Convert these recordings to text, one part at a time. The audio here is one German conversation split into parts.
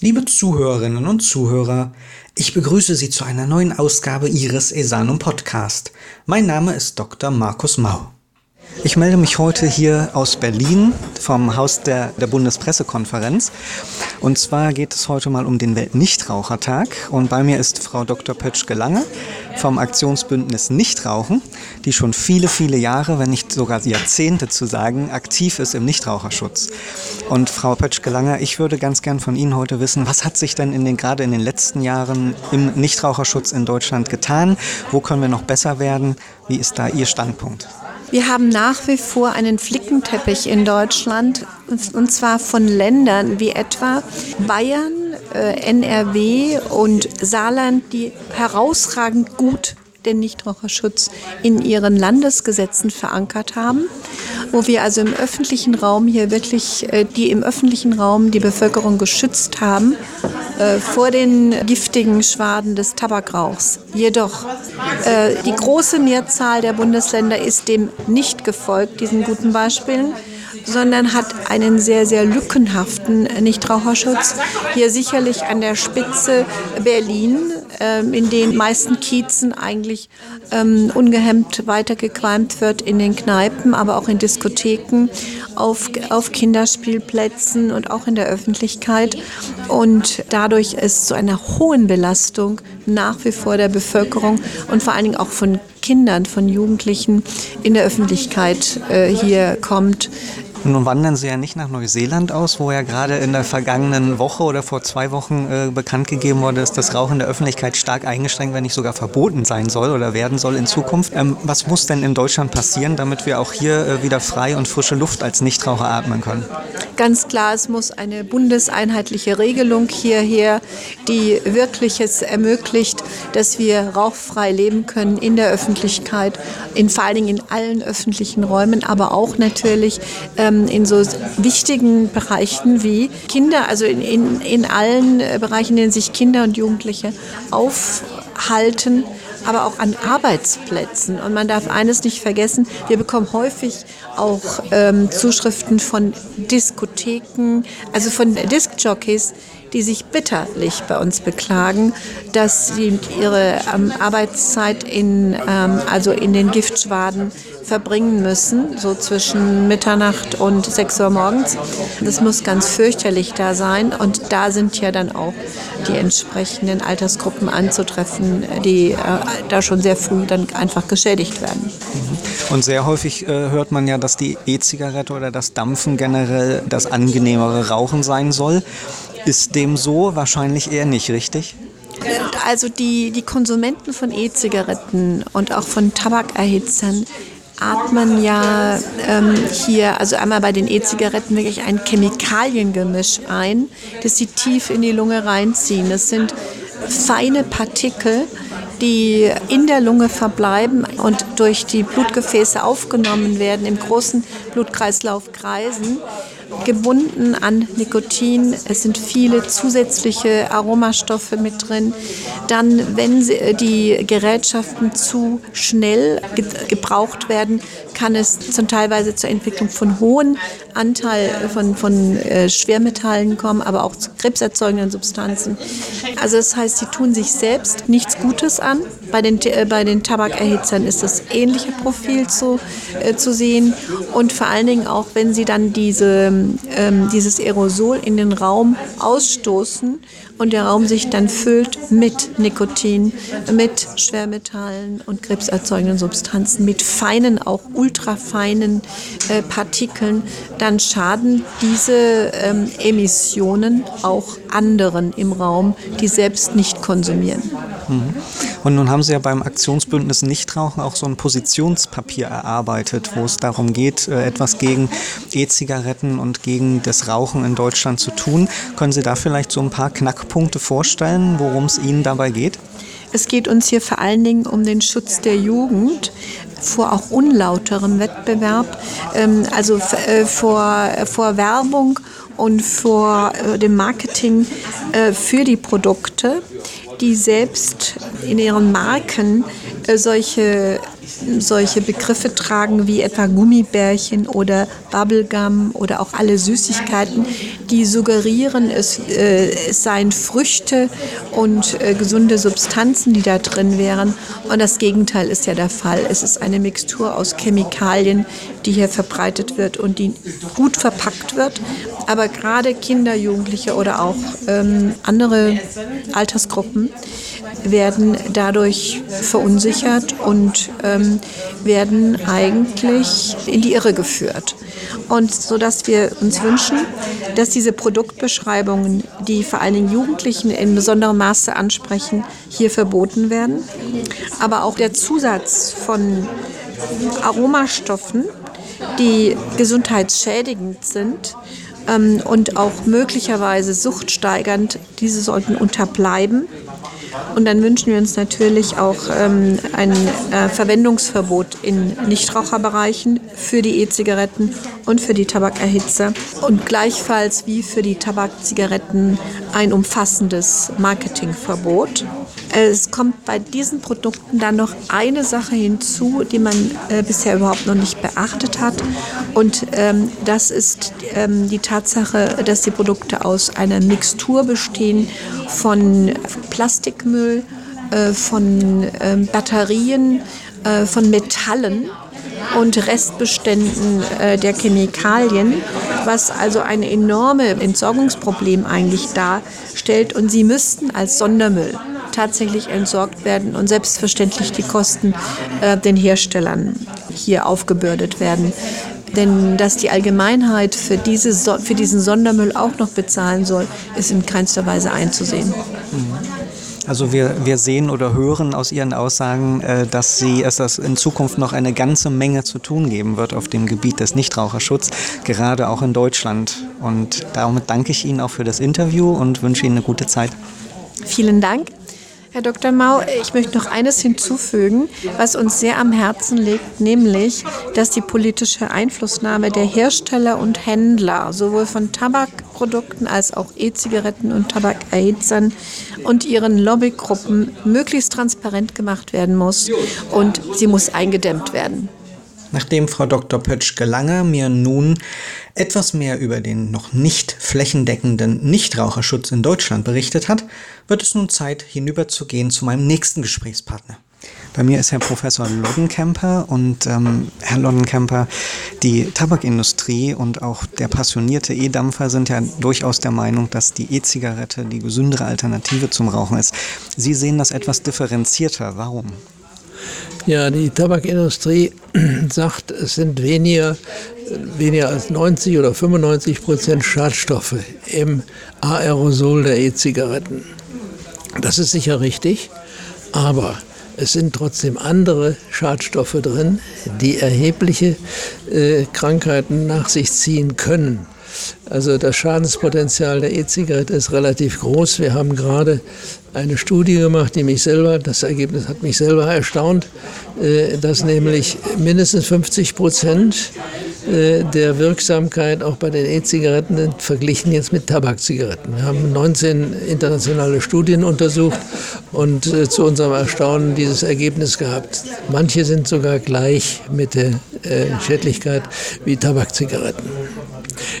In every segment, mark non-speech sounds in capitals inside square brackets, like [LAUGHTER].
Liebe Zuhörerinnen und Zuhörer, ich begrüße Sie zu einer neuen Ausgabe Ihres Esanum Podcast. Mein Name ist Dr. Markus Mau. Ich melde mich heute hier aus Berlin vom Haus der, der Bundespressekonferenz. Und zwar geht es heute mal um den Weltnichtrauchertag. Und bei mir ist Frau Dr. Pötschke-Lange vom Aktionsbündnis Nichtrauchen, die schon viele, viele Jahre, wenn nicht sogar Jahrzehnte zu sagen, aktiv ist im Nichtraucherschutz. Und Frau Pötschke-Lange, ich würde ganz gern von Ihnen heute wissen, was hat sich denn in den, gerade in den letzten Jahren im Nichtraucherschutz in Deutschland getan? Wo können wir noch besser werden? Wie ist da Ihr Standpunkt? Wir haben nach wie vor einen Flickenteppich in Deutschland, und zwar von Ländern wie etwa Bayern, äh, NRW und Saarland, die herausragend gut den Nichtraucherschutz in ihren Landesgesetzen verankert haben, wo wir also im öffentlichen Raum hier wirklich, äh, die im öffentlichen Raum die Bevölkerung geschützt haben äh, vor den giftigen Schwaden des Tabakrauchs. Jedoch äh, die große Mehrzahl der Bundesländer ist dem nicht gefolgt, diesen guten Beispielen sondern hat einen sehr, sehr lückenhaften Nichtraucherschutz. Hier sicherlich an der Spitze Berlin, ähm, in den meisten Kiezen eigentlich ähm, ungehemmt weitergequalmt wird in den Kneipen, aber auch in Diskotheken, auf, auf Kinderspielplätzen und auch in der Öffentlichkeit. Und dadurch ist zu einer hohen Belastung nach wie vor der Bevölkerung und vor allen Dingen auch von Kindern, von Jugendlichen in der Öffentlichkeit äh, hier kommt, nun wandern Sie ja nicht nach Neuseeland aus, wo ja gerade in der vergangenen Woche oder vor zwei Wochen äh, bekannt gegeben wurde, dass das Rauchen der Öffentlichkeit stark eingeschränkt, wenn nicht sogar verboten sein soll oder werden soll in Zukunft. Ähm, was muss denn in Deutschland passieren, damit wir auch hier äh, wieder frei und frische Luft als Nichtraucher atmen können? Ganz klar, es muss eine bundeseinheitliche Regelung hierher, die wirklich es ermöglicht, dass wir rauchfrei leben können in der Öffentlichkeit, in, vor allen Dingen in allen öffentlichen Räumen, aber auch natürlich äh, in so wichtigen Bereichen wie Kinder, also in, in, in allen äh, Bereichen, in denen sich Kinder und Jugendliche aufhalten, aber auch an Arbeitsplätzen. Und man darf eines nicht vergessen, wir bekommen häufig auch ähm, Zuschriften von Diskotheken, also von Diskjockeys, die sich bitterlich bei uns beklagen, dass sie ihre ähm, Arbeitszeit in, ähm, also in den Giftschwaden verbringen müssen, so zwischen Mitternacht und 6 Uhr morgens. Das muss ganz fürchterlich da sein und da sind ja dann auch die entsprechenden Altersgruppen anzutreffen, die äh, da schon sehr früh dann einfach geschädigt werden. Mhm. Und sehr häufig äh, hört man ja, dass die E-Zigarette oder das Dampfen generell das angenehmere Rauchen sein soll. Ist dem so? Wahrscheinlich eher nicht, richtig? Also die, die Konsumenten von E-Zigaretten und auch von Tabakerhitzern atmen ja ähm, hier, also einmal bei den E-Zigaretten wirklich ein Chemikaliengemisch ein, das sie tief in die Lunge reinziehen. Das sind feine Partikel, die in der Lunge verbleiben und durch die Blutgefäße aufgenommen werden, im großen Blutkreislauf kreisen gebunden an Nikotin. Es sind viele zusätzliche Aromastoffe mit drin. Dann, wenn äh, die Gerätschaften zu schnell gebraucht werden, kann es zum Teilweise zur Entwicklung von hohen Anteil von, von äh, Schwermetallen kommen, aber auch zu krebserzeugenden Substanzen. Also das heißt, sie tun sich selbst nichts Gutes an. Bei den, äh, bei den Tabakerhitzern ist das ähnliche Profil zu, äh, zu sehen. Und vor allen Dingen auch, wenn sie dann diese, ähm, dieses Aerosol in den Raum ausstoßen und der Raum sich dann füllt mit Nikotin, mit Schwermetallen und krebserzeugenden Substanzen, mit feinen, auch ultrafeinen äh, Partikeln, dann schaden diese ähm, Emissionen auch anderen im Raum, die selbst nicht konsumieren. Mhm. Und nun haben Sie ja beim Aktionsbündnis Nichtrauchen auch so ein Positionspapier erarbeitet, wo es darum geht, äh, etwas gegen E-Zigaretten und gegen das Rauchen in Deutschland zu tun. Können Sie da vielleicht so ein paar Knackpunkte vorstellen, worum es Ihnen dabei geht? Es geht uns hier vor allen Dingen um den Schutz der Jugend vor auch unlauterem Wettbewerb, ähm, also äh, vor, vor Werbung und vor äh, dem Marketing für die Produkte die selbst in ihren Marken äh, solche, solche Begriffe tragen wie etwa Gummibärchen oder Bubblegum oder auch alle Süßigkeiten, die suggerieren, es, äh, es seien Früchte und äh, gesunde Substanzen, die da drin wären. Und das Gegenteil ist ja der Fall. Es ist eine Mixtur aus Chemikalien, die hier verbreitet wird und die gut verpackt wird. Aber gerade Kinder, Jugendliche oder auch ähm, andere Altersgruppen werden dadurch verunsichert und ähm, werden eigentlich in die Irre geführt. Und so dass wir uns wünschen, dass diese Produktbeschreibungen, die vor allen Dingen Jugendlichen in besonderem Maße ansprechen, hier verboten werden. Aber auch der Zusatz von Aromastoffen, die gesundheitsschädigend sind, ähm, und auch möglicherweise suchtsteigernd, diese sollten unterbleiben. Und dann wünschen wir uns natürlich auch ähm, ein äh, Verwendungsverbot in Nichtraucherbereichen für die E-Zigaretten und für die Tabakerhitzer. Und gleichfalls wie für die Tabakzigaretten ein umfassendes Marketingverbot. Es kommt bei diesen Produkten dann noch eine Sache hinzu, die man äh, bisher überhaupt noch nicht beachtet hat. Und ähm, das ist ähm, die Tatsache, dass die Produkte aus einer Mixtur bestehen von Plastikmüll, äh, von äh, Batterien, von Metallen und Restbeständen äh, der Chemikalien, was also ein enormes Entsorgungsproblem eigentlich darstellt. Und sie müssten als Sondermüll tatsächlich entsorgt werden und selbstverständlich die Kosten äh, den Herstellern hier aufgebürdet werden. Denn dass die Allgemeinheit für, diese für diesen Sondermüll auch noch bezahlen soll, ist in keinster Weise einzusehen. Also wir, wir sehen oder hören aus Ihren Aussagen, äh, dass Sie es dass in Zukunft noch eine ganze Menge zu tun geben wird auf dem Gebiet des Nichtraucherschutzes, gerade auch in Deutschland. Und damit danke ich Ihnen auch für das Interview und wünsche Ihnen eine gute Zeit. Vielen Dank. Herr Dr. Mau, ich möchte noch eines hinzufügen, was uns sehr am Herzen liegt, nämlich, dass die politische Einflussnahme der Hersteller und Händler sowohl von Tabakprodukten als auch E-Zigaretten und Tabakerhitzern und ihren Lobbygruppen möglichst transparent gemacht werden muss und sie muss eingedämmt werden. Nachdem Frau Dr. Pötschke-Lange mir nun etwas mehr über den noch nicht flächendeckenden Nichtraucherschutz in Deutschland berichtet hat, wird es nun Zeit, hinüberzugehen zu meinem nächsten Gesprächspartner. Bei mir ist Herr Professor Loddenkemper und ähm, Herr Loddenkemper, die Tabakindustrie und auch der passionierte E-Dampfer sind ja durchaus der Meinung, dass die E-Zigarette die gesündere Alternative zum Rauchen ist. Sie sehen das etwas differenzierter. Warum? Ja, die Tabakindustrie [CLEARS THROAT] sagt, es sind weniger, weniger als 90 oder 95 Prozent Schadstoffe im Aerosol der E-Zigaretten. Das ist sicher richtig, aber es sind trotzdem andere Schadstoffe drin, die erhebliche äh, Krankheiten nach sich ziehen können. Also das Schadenspotenzial der E-Zigarette ist relativ groß. Wir haben gerade eine Studie gemacht, die mich selber, das Ergebnis hat mich selber erstaunt, äh, dass nämlich mindestens 50 Prozent äh, der Wirksamkeit auch bei den E-Zigaretten verglichen jetzt mit Tabakzigaretten. Wir haben 19 internationale Studien untersucht und äh, zu unserem Erstaunen dieses Ergebnis gehabt. Manche sind sogar gleich mit der Schädlichkeit wie Tabakzigaretten.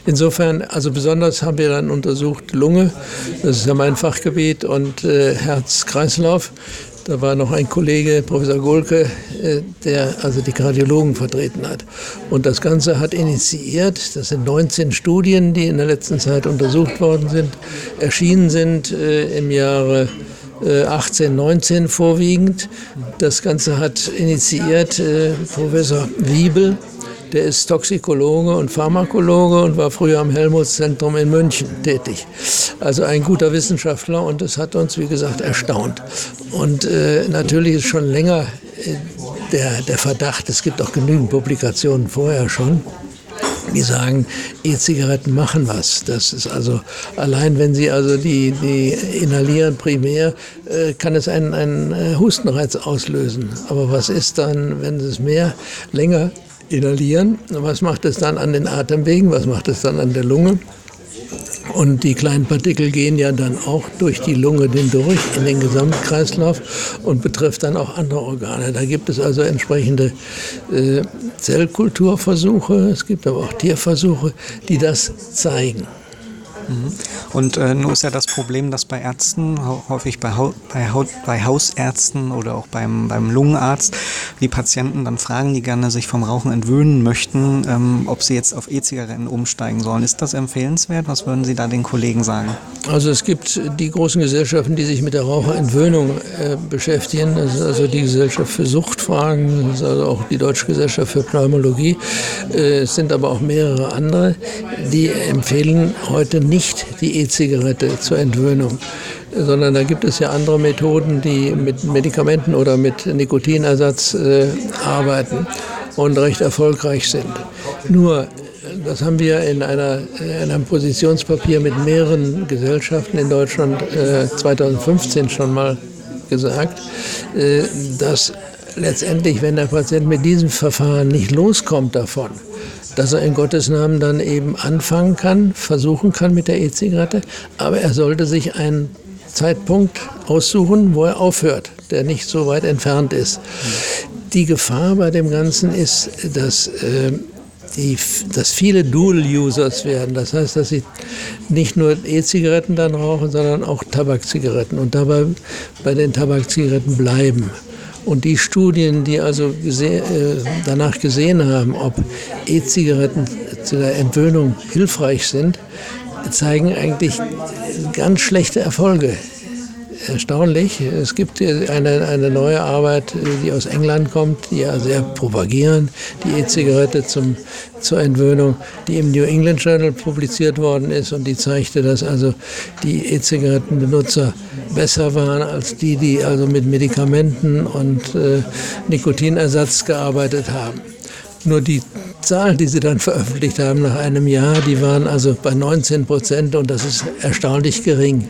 Insofern, also besonders haben wir dann untersucht Lunge, das ist ja mein Fachgebiet, und äh, Herz-Kreislauf. Da war noch ein Kollege, Professor Golke, äh, der also die Kardiologen vertreten hat. Und das Ganze hat initiiert, das sind 19 Studien, die in der letzten Zeit untersucht worden sind, erschienen sind äh, im Jahre 18, äh, 19 vorwiegend. Das Ganze hat initiiert Professor Wiebel der ist Toxikologe und Pharmakologe und war früher am Helmholtz-Zentrum in München tätig. Also ein guter Wissenschaftler und das hat uns, wie gesagt, erstaunt. Und äh, natürlich ist schon länger äh, der, der Verdacht, es gibt auch genügend Publikationen vorher schon, die sagen, E-Zigaretten machen was. Das ist also, allein wenn sie also die, die inhalieren primär, äh, kann es einen, einen äh, Hustenreiz auslösen. Aber was ist dann, wenn es mehr länger inhalieren. Was macht es dann an den Atemwegen? Was macht es dann an der Lunge? Und die kleinen Partikel gehen ja dann auch durch die Lunge hindurch in den Gesamtkreislauf und betrifft dann auch andere Organe. Da gibt es also entsprechende äh, Zellkulturversuche, es gibt aber auch Tierversuche, die das zeigen. Mhm. Und äh, nur ist ja das Problem, dass bei Ärzten, häufig bei, ha bei, Haut bei Hausärzten oder auch beim, beim Lungenarzt, die Patienten dann fragen, die gerne sich vom Rauchen entwöhnen möchten, ähm, ob sie jetzt auf E-Zigaretten umsteigen sollen. Ist das empfehlenswert? Was würden Sie da den Kollegen sagen? Also es gibt die großen Gesellschaften, die sich mit der Raucherentwöhnung äh, beschäftigen. Das ist also die Gesellschaft für Suchtfragen, das ist also auch die Deutsche Gesellschaft für Pneumologie. Äh, es sind aber auch mehrere andere, die empfehlen heute nicht die E-Zigarette zur Entwöhnung sondern da gibt es ja andere Methoden, die mit Medikamenten oder mit Nikotinersatz äh, arbeiten und recht erfolgreich sind. Nur, das haben wir in, einer, in einem Positionspapier mit mehreren Gesellschaften in Deutschland äh, 2015 schon mal gesagt, äh, dass letztendlich, wenn der Patient mit diesem Verfahren nicht loskommt davon, dass er in Gottes Namen dann eben anfangen kann, versuchen kann mit der E-Zigarette, aber er sollte sich einen Zeitpunkt aussuchen, wo er aufhört, der nicht so weit entfernt ist. Die Gefahr bei dem Ganzen ist, dass, äh, die, dass viele Dual-Users werden. Das heißt, dass sie nicht nur E-Zigaretten dann rauchen, sondern auch Tabakzigaretten und dabei bei den Tabakzigaretten bleiben. Und die Studien, die also gese äh, danach gesehen haben, ob E-Zigaretten zu der Entwöhnung hilfreich sind, zeigen eigentlich ganz schlechte Erfolge erstaunlich. Es gibt eine, eine neue Arbeit, die aus England kommt, die ja sehr propagieren, die E-Zigarette zur Entwöhnung, die im New England Journal publiziert worden ist und die zeigte, dass also die E-Zigarettenbenutzer besser waren als die, die also mit Medikamenten und äh, Nikotinersatz gearbeitet haben. Nur die Zahlen, die sie dann veröffentlicht haben nach einem Jahr, die waren also bei 19 Prozent und das ist erstaunlich gering.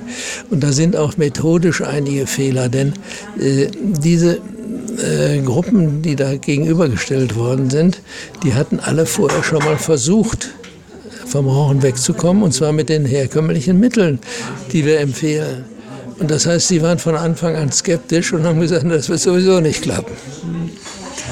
Und da sind auch methodisch einige Fehler, denn äh, diese äh, Gruppen, die da gegenübergestellt worden sind, die hatten alle vorher schon mal versucht, vom Rauchen wegzukommen, und zwar mit den herkömmlichen Mitteln, die wir empfehlen. Und das heißt, sie waren von Anfang an skeptisch und haben gesagt, das wird sowieso nicht klappen.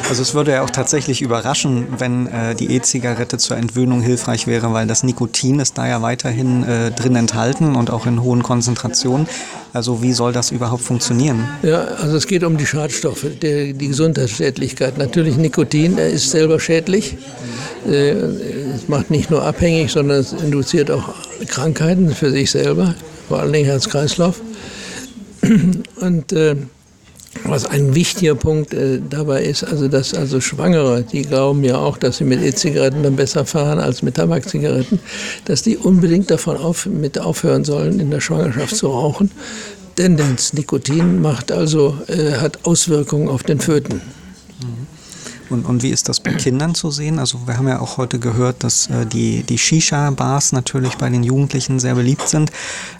Also es würde ja auch tatsächlich überraschen, wenn äh, die E-Zigarette zur Entwöhnung hilfreich wäre, weil das Nikotin ist da ja weiterhin äh, drin enthalten und auch in hohen Konzentrationen. Also wie soll das überhaupt funktionieren? Ja, also es geht um die Schadstoffe, die, die Gesundheitsschädlichkeit. Natürlich Nikotin er ist selber schädlich. Äh, es macht nicht nur abhängig, sondern es induziert auch Krankheiten für sich selber, vor allen Dingen Herz-Kreislauf. [CLEARS THROAT] Und äh, was ein wichtiger Punkt äh, dabei ist, also dass also Schwangere, die glauben ja auch, dass sie mit E-Zigaretten dann besser fahren als mit Tabakzigaretten, dass die unbedingt davon auf, mit aufhören sollen, in der Schwangerschaft zu rauchen. Denn das Nikotin macht also, äh, hat Auswirkungen auf den Föten. Und, und wie ist das bei Kindern zu sehen? Also wir haben ja auch heute gehört, dass äh, die, die Shisha-Bars natürlich bei den Jugendlichen sehr beliebt sind.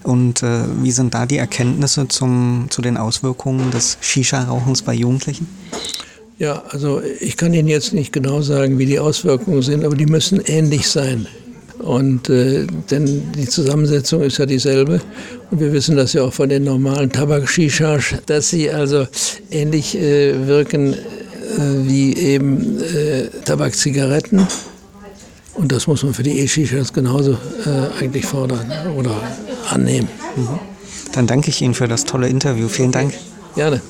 Und äh, wie sind da die Erkenntnisse zum, zu den Auswirkungen des Shisha-Rauchens bei Jugendlichen? Ja, also ich kann Ihnen jetzt nicht genau sagen, wie die Auswirkungen sind, aber die müssen ähnlich sein. Und äh, denn die Zusammensetzung ist ja dieselbe. Und wir wissen das ja auch von den normalen Tabak-Shishas, dass sie also ähnlich äh, wirken wie eben äh, Tabak, Zigaretten. Und das muss man für die E-Shishas genauso äh, eigentlich fordern oder annehmen. Mhm. Dann danke ich Ihnen für das tolle Interview. Vielen Dank. Gerne.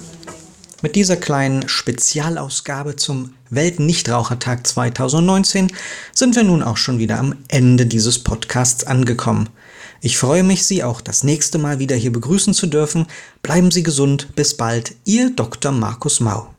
Mit dieser kleinen Spezialausgabe zum Weltnichtrauchertag 2019 sind wir nun auch schon wieder am Ende dieses Podcasts angekommen. Ich freue mich, Sie auch das nächste Mal wieder hier begrüßen zu dürfen. Bleiben Sie gesund. Bis bald. Ihr Dr. Markus Mau.